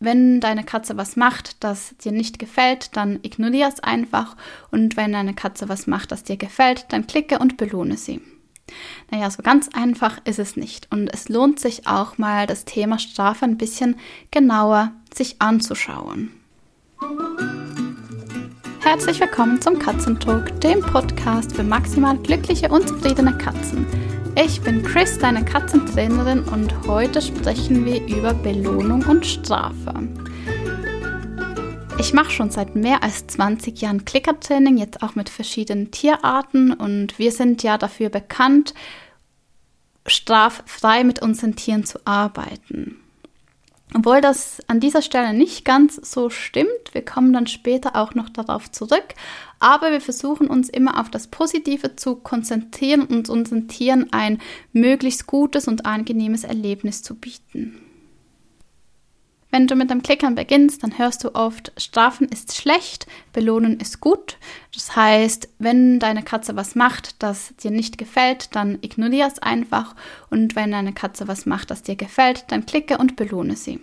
wenn deine Katze was macht, das dir nicht gefällt, dann ignoriere es einfach. Und wenn deine Katze was macht, das dir gefällt, dann klicke und belohne sie. Naja, so ganz einfach ist es nicht. Und es lohnt sich auch mal, das Thema Strafe ein bisschen genauer sich anzuschauen. Herzlich willkommen zum Katzentalk, dem Podcast für maximal glückliche und zufriedene Katzen. Ich bin Chris, deine Katzentrainerin und heute sprechen wir über Belohnung und Strafe. Ich mache schon seit mehr als 20 Jahren Klickertraining, jetzt auch mit verschiedenen Tierarten und wir sind ja dafür bekannt, straffrei mit unseren Tieren zu arbeiten. Obwohl das an dieser Stelle nicht ganz so stimmt, wir kommen dann später auch noch darauf zurück, aber wir versuchen uns immer auf das Positive zu konzentrieren und unseren Tieren ein möglichst gutes und angenehmes Erlebnis zu bieten. Wenn du mit dem Klickern beginnst, dann hörst du oft, Strafen ist schlecht, Belohnen ist gut. Das heißt, wenn deine Katze was macht, das dir nicht gefällt, dann ignoriere es einfach. Und wenn deine Katze was macht, das dir gefällt, dann klicke und belohne sie.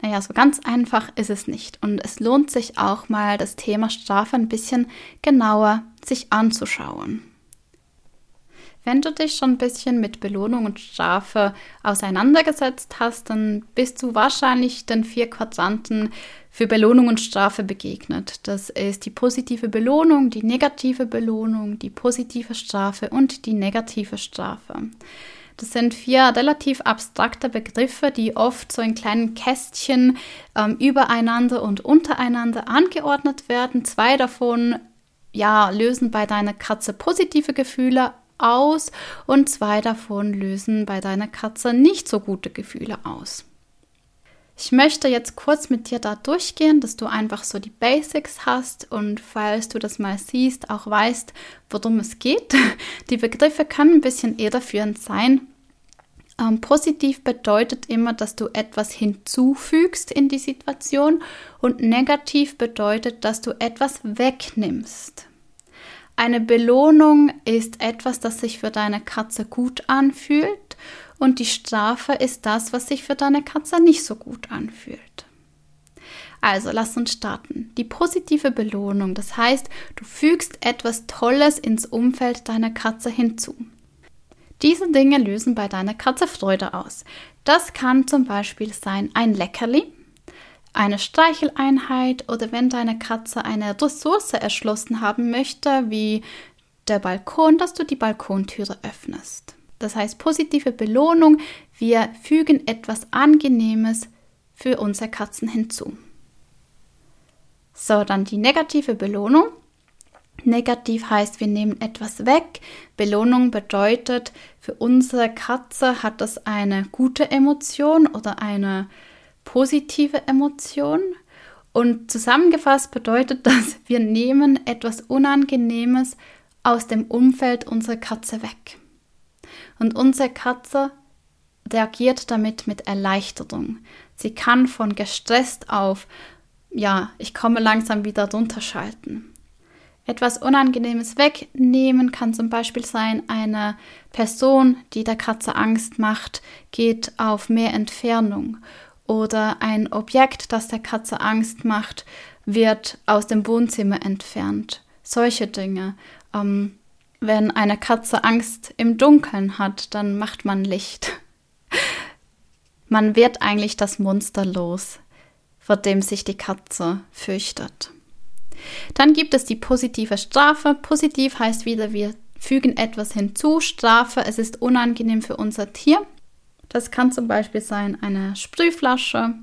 Naja, so ganz einfach ist es nicht. Und es lohnt sich auch mal, das Thema Strafe ein bisschen genauer sich anzuschauen. Wenn du dich schon ein bisschen mit Belohnung und Strafe auseinandergesetzt hast, dann bist du wahrscheinlich den vier Quadranten für Belohnung und Strafe begegnet. Das ist die positive Belohnung, die negative Belohnung, die positive Strafe und die negative Strafe. Das sind vier relativ abstrakte Begriffe, die oft so in kleinen Kästchen ähm, übereinander und untereinander angeordnet werden. Zwei davon ja, lösen bei deiner Katze positive Gefühle aus und zwei davon lösen bei deiner Katze nicht so gute Gefühle aus. Ich möchte jetzt kurz mit dir da durchgehen, dass du einfach so die Basics hast und falls du das mal siehst, auch weißt, worum es geht. Die Begriffe können ein bisschen irreführend sein. Ähm, positiv bedeutet immer, dass du etwas hinzufügst in die Situation und negativ bedeutet, dass du etwas wegnimmst. Eine Belohnung ist etwas, das sich für deine Katze gut anfühlt und die Strafe ist das, was sich für deine Katze nicht so gut anfühlt. Also lass uns starten. Die positive Belohnung, das heißt, du fügst etwas Tolles ins Umfeld deiner Katze hinzu. Diese Dinge lösen bei deiner Katze Freude aus. Das kann zum Beispiel sein ein Leckerli, eine Streicheleinheit oder wenn deine Katze eine Ressource erschlossen haben möchte, wie der Balkon, dass du die Balkontüre öffnest. Das heißt positive Belohnung, wir fügen etwas Angenehmes für unsere Katzen hinzu. So, dann die negative Belohnung. Negativ heißt, wir nehmen etwas weg. Belohnung bedeutet, für unsere Katze hat das eine gute Emotion oder eine positive Emotion. Und zusammengefasst bedeutet das, wir nehmen etwas Unangenehmes aus dem Umfeld unserer Katze weg. Und unsere Katze reagiert damit mit Erleichterung. Sie kann von gestresst auf, ja, ich komme langsam wieder runterschalten. Etwas Unangenehmes wegnehmen kann zum Beispiel sein, eine Person, die der Katze Angst macht, geht auf mehr Entfernung oder ein Objekt, das der Katze Angst macht, wird aus dem Wohnzimmer entfernt. Solche Dinge. Ähm, wenn eine Katze Angst im Dunkeln hat, dann macht man Licht. Man wird eigentlich das Monster los, vor dem sich die Katze fürchtet. Dann gibt es die positive Strafe. Positiv heißt wieder, wir fügen etwas hinzu. Strafe, es ist unangenehm für unser Tier. Das kann zum Beispiel sein eine Sprühflasche,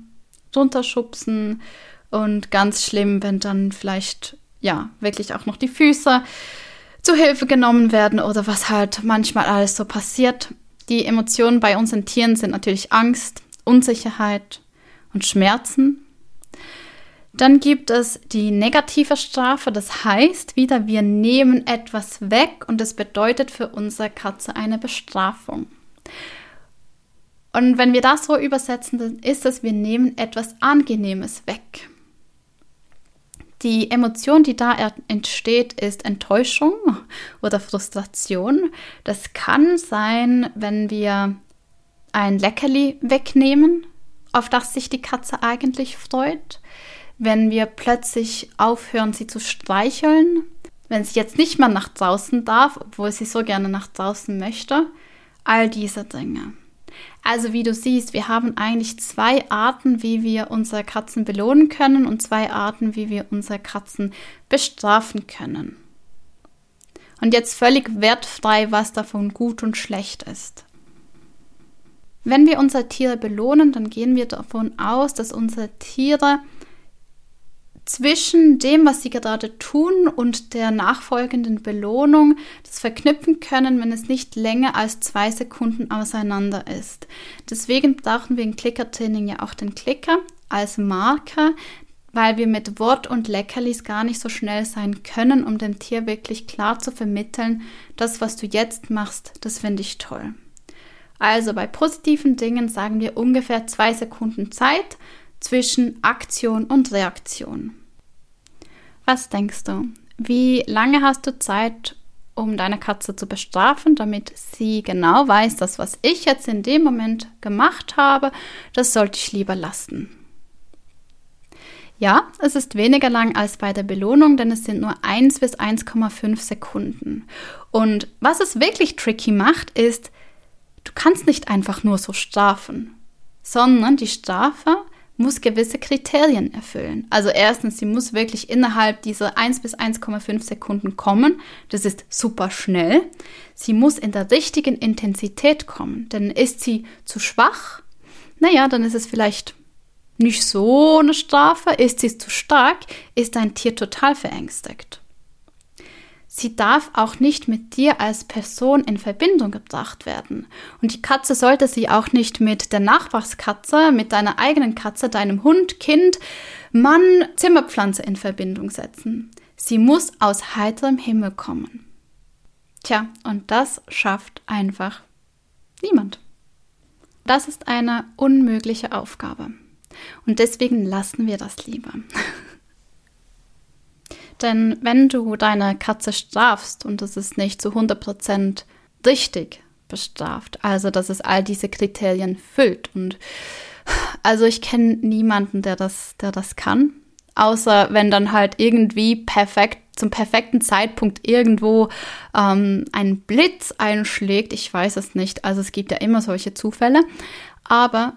runterschubsen und ganz schlimm, wenn dann vielleicht ja wirklich auch noch die Füße zu Hilfe genommen werden oder was halt manchmal alles so passiert. Die Emotionen bei unseren Tieren sind natürlich Angst, Unsicherheit und Schmerzen. Dann gibt es die negative Strafe, das heißt wieder, wir nehmen etwas weg und es bedeutet für unsere Katze eine Bestrafung. Und wenn wir das so übersetzen, dann ist es, wir nehmen etwas Angenehmes weg. Die Emotion, die da entsteht, ist Enttäuschung oder Frustration. Das kann sein, wenn wir ein Leckerli wegnehmen auf das sich die Katze eigentlich freut, wenn wir plötzlich aufhören, sie zu streicheln, wenn sie jetzt nicht mehr nach draußen darf, obwohl sie so gerne nach draußen möchte, all diese Dinge. Also wie du siehst, wir haben eigentlich zwei Arten, wie wir unsere Katzen belohnen können und zwei Arten, wie wir unsere Katzen bestrafen können. Und jetzt völlig wertfrei, was davon gut und schlecht ist. Wenn wir unsere Tiere belohnen, dann gehen wir davon aus, dass unsere Tiere zwischen dem, was sie gerade tun und der nachfolgenden Belohnung das verknüpfen können, wenn es nicht länger als zwei Sekunden auseinander ist. Deswegen brauchen wir im Clicker-Training ja auch den Klicker als Marker, weil wir mit Wort und Leckerlis gar nicht so schnell sein können, um dem Tier wirklich klar zu vermitteln, das, was du jetzt machst, das finde ich toll. Also bei positiven Dingen sagen wir ungefähr zwei Sekunden Zeit zwischen Aktion und Reaktion. Was denkst du? Wie lange hast du Zeit, um deine Katze zu bestrafen, damit sie genau weiß, dass was ich jetzt in dem Moment gemacht habe, das sollte ich lieber lassen? Ja, es ist weniger lang als bei der Belohnung, denn es sind nur 1 bis 1,5 Sekunden. Und was es wirklich tricky macht, ist, du kannst nicht einfach nur so strafen, sondern die Strafe muss gewisse Kriterien erfüllen. Also erstens, sie muss wirklich innerhalb dieser 1 bis 1,5 Sekunden kommen. Das ist super schnell. Sie muss in der richtigen Intensität kommen. Denn ist sie zu schwach, naja, dann ist es vielleicht nicht so eine Strafe. Ist sie zu stark, ist dein Tier total verängstigt. Sie darf auch nicht mit dir als Person in Verbindung gebracht werden. Und die Katze sollte sie auch nicht mit der Nachbarskatze, mit deiner eigenen Katze, deinem Hund, Kind, Mann, Zimmerpflanze in Verbindung setzen. Sie muss aus heiterem Himmel kommen. Tja, und das schafft einfach niemand. Das ist eine unmögliche Aufgabe. Und deswegen lassen wir das lieber. Denn wenn du deine Katze strafst und es ist nicht zu 100% richtig bestraft, also dass es all diese Kriterien füllt und also ich kenne niemanden, der das, der das kann, außer wenn dann halt irgendwie perfekt zum perfekten Zeitpunkt irgendwo ähm, ein Blitz einschlägt. Ich weiß es nicht. Also es gibt ja immer solche Zufälle. Aber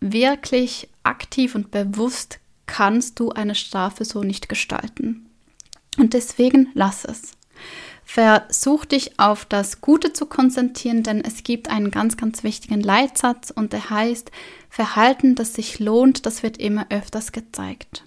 wirklich aktiv und bewusst kannst du eine Strafe so nicht gestalten. Und deswegen lass es. Versuch dich auf das Gute zu konzentrieren, denn es gibt einen ganz, ganz wichtigen Leitsatz und der heißt, Verhalten, das sich lohnt, das wird immer öfters gezeigt.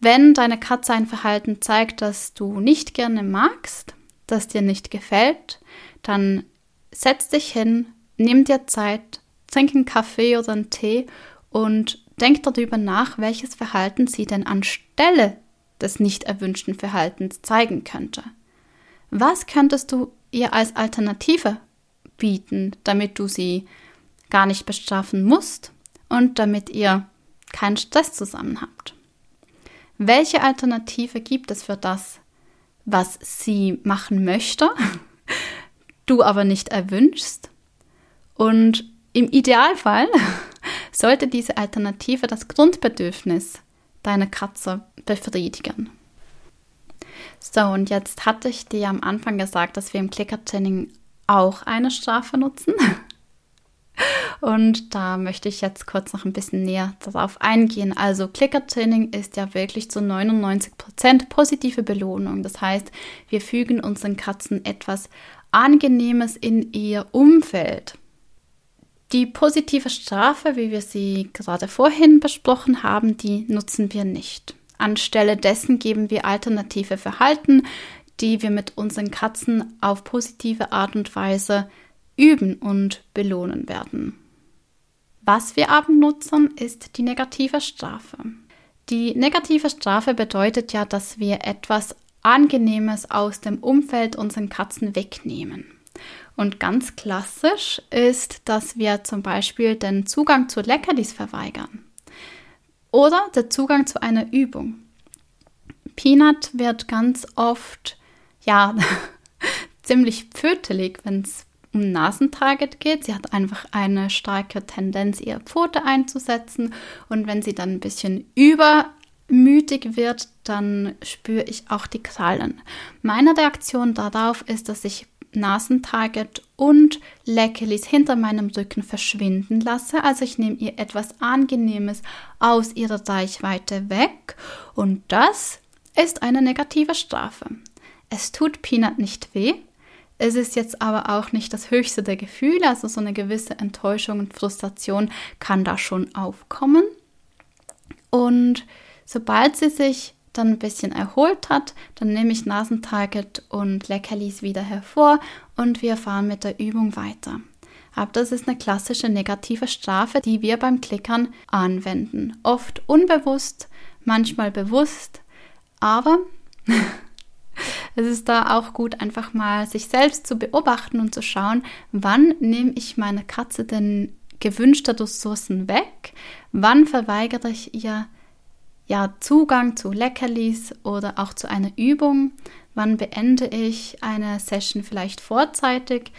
Wenn deine Katze ein Verhalten zeigt, das du nicht gerne magst, das dir nicht gefällt, dann setz dich hin, nimm dir Zeit, trink einen Kaffee oder einen Tee und denk darüber nach, welches Verhalten sie denn anstelle des nicht erwünschten Verhaltens zeigen könnte. Was könntest du ihr als Alternative bieten, damit du sie gar nicht bestrafen musst und damit ihr keinen Stress zusammen habt? Welche Alternative gibt es für das, was sie machen möchte, du aber nicht erwünschst? Und im Idealfall sollte diese Alternative das Grundbedürfnis deine Katze befriedigen. So, und jetzt hatte ich dir am Anfang gesagt, dass wir im Clicker-Training auch eine Strafe nutzen. Und da möchte ich jetzt kurz noch ein bisschen näher darauf eingehen. Also Clicker-Training ist ja wirklich zu 99% positive Belohnung. Das heißt, wir fügen unseren Katzen etwas Angenehmes in ihr Umfeld. Die positive Strafe, wie wir sie gerade vorhin besprochen haben, die nutzen wir nicht. Anstelle dessen geben wir alternative Verhalten, die wir mit unseren Katzen auf positive Art und Weise üben und belohnen werden. Was wir aber nutzen, ist die negative Strafe. Die negative Strafe bedeutet ja, dass wir etwas Angenehmes aus dem Umfeld unseren Katzen wegnehmen. Und ganz klassisch ist, dass wir zum Beispiel den Zugang zu Leckerlis verweigern oder der Zugang zu einer Übung. Peanut wird ganz oft, ja, ziemlich pfötelig, wenn es um Nasentarget geht. Sie hat einfach eine starke Tendenz, ihre Pfote einzusetzen. Und wenn sie dann ein bisschen übermütig wird, dann spüre ich auch die Krallen. Meine Reaktion darauf ist, dass ich Nasentarget und Leckerlis hinter meinem Rücken verschwinden lasse. Also ich nehme ihr etwas Angenehmes aus ihrer Reichweite weg und das ist eine negative Strafe. Es tut Peanut nicht weh. Es ist jetzt aber auch nicht das höchste der Gefühle, also so eine gewisse Enttäuschung und Frustration kann da schon aufkommen. Und sobald sie sich dann ein bisschen erholt hat, dann nehme ich Nasentarget und Leckerlis wieder hervor und wir fahren mit der Übung weiter. Aber das ist eine klassische negative Strafe, die wir beim Klickern anwenden. Oft unbewusst, manchmal bewusst, aber es ist da auch gut, einfach mal sich selbst zu beobachten und zu schauen, wann nehme ich meine Katze denn gewünschte Ressourcen weg, wann verweigere ich ihr ja, Zugang zu Leckerlis oder auch zu einer Übung, wann beende ich eine Session vielleicht vorzeitig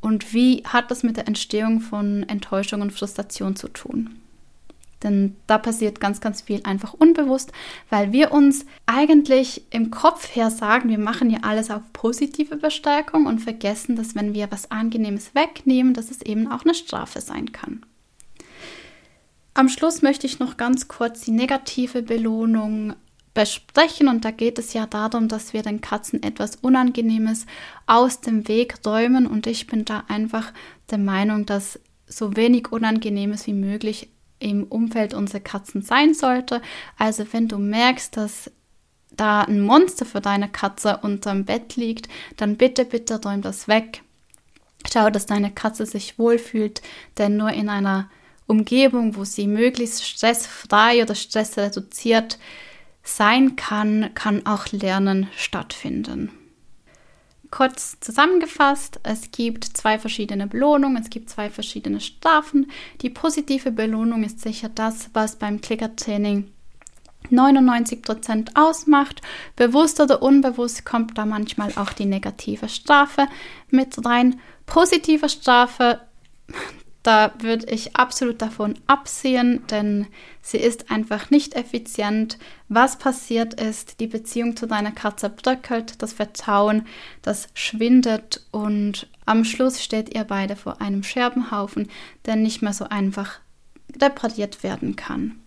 und wie hat das mit der Entstehung von Enttäuschung und Frustration zu tun. Denn da passiert ganz, ganz viel einfach unbewusst, weil wir uns eigentlich im Kopf her sagen, wir machen ja alles auf positive Bestärkung und vergessen, dass wenn wir was Angenehmes wegnehmen, dass es eben auch eine Strafe sein kann. Am Schluss möchte ich noch ganz kurz die negative Belohnung besprechen und da geht es ja darum, dass wir den Katzen etwas Unangenehmes aus dem Weg räumen und ich bin da einfach der Meinung, dass so wenig Unangenehmes wie möglich im Umfeld unserer Katzen sein sollte. Also wenn du merkst, dass da ein Monster für deine Katze unterm Bett liegt, dann bitte, bitte räum das weg. Schau, dass deine Katze sich wohlfühlt, denn nur in einer Umgebung, wo sie möglichst stressfrei oder stressreduziert sein kann, kann auch Lernen stattfinden. Kurz zusammengefasst, es gibt zwei verschiedene Belohnungen, es gibt zwei verschiedene Strafen. Die positive Belohnung ist sicher das, was beim Klickertraining 99% ausmacht. Bewusst oder unbewusst kommt da manchmal auch die negative Strafe mit rein. Positive Strafe, da würde ich absolut davon absehen, denn sie ist einfach nicht effizient. Was passiert ist, die Beziehung zu deiner Katze bröckelt, das Vertrauen, das schwindet und am Schluss steht ihr beide vor einem Scherbenhaufen, der nicht mehr so einfach repariert werden kann.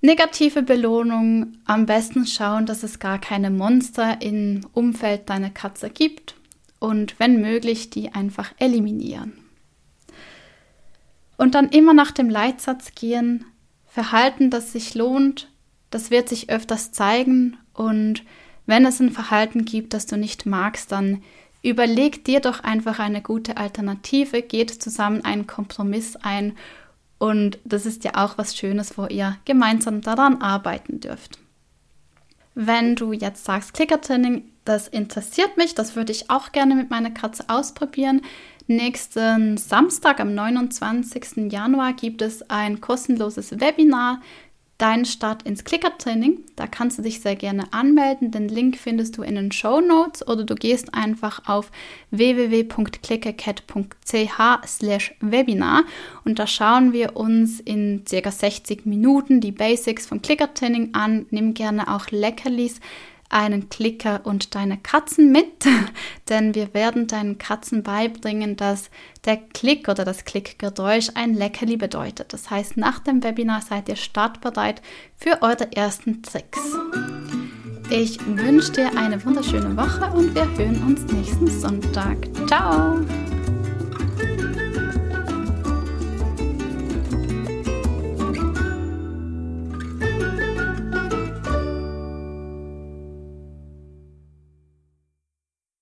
Negative Belohnung, am besten schauen, dass es gar keine Monster im Umfeld deiner Katze gibt und wenn möglich die einfach eliminieren. Und dann immer nach dem Leitsatz gehen, Verhalten, das sich lohnt, das wird sich öfters zeigen und wenn es ein Verhalten gibt, das du nicht magst, dann überleg dir doch einfach eine gute Alternative, geht zusammen einen Kompromiss ein und das ist ja auch was Schönes, wo ihr gemeinsam daran arbeiten dürft. Wenn du jetzt sagst, Klickertraining, das interessiert mich, das würde ich auch gerne mit meiner Katze ausprobieren, Nächsten Samstag, am 29. Januar, gibt es ein kostenloses Webinar, Dein Start ins Klickertraining. Da kannst du dich sehr gerne anmelden. Den Link findest du in den Show Notes oder du gehst einfach auf www.clickercat.ch Webinar und da schauen wir uns in circa 60 Minuten die Basics vom Klickertraining an. Nimm gerne auch Leckerlis einen Klicker und deine Katzen mit, denn wir werden deinen Katzen beibringen, dass der Klick oder das Klickgeräusch ein Leckerli bedeutet. Das heißt, nach dem Webinar seid ihr startbereit für eure ersten Tricks. Ich wünsche dir eine wunderschöne Woche und wir hören uns nächsten Sonntag. Ciao!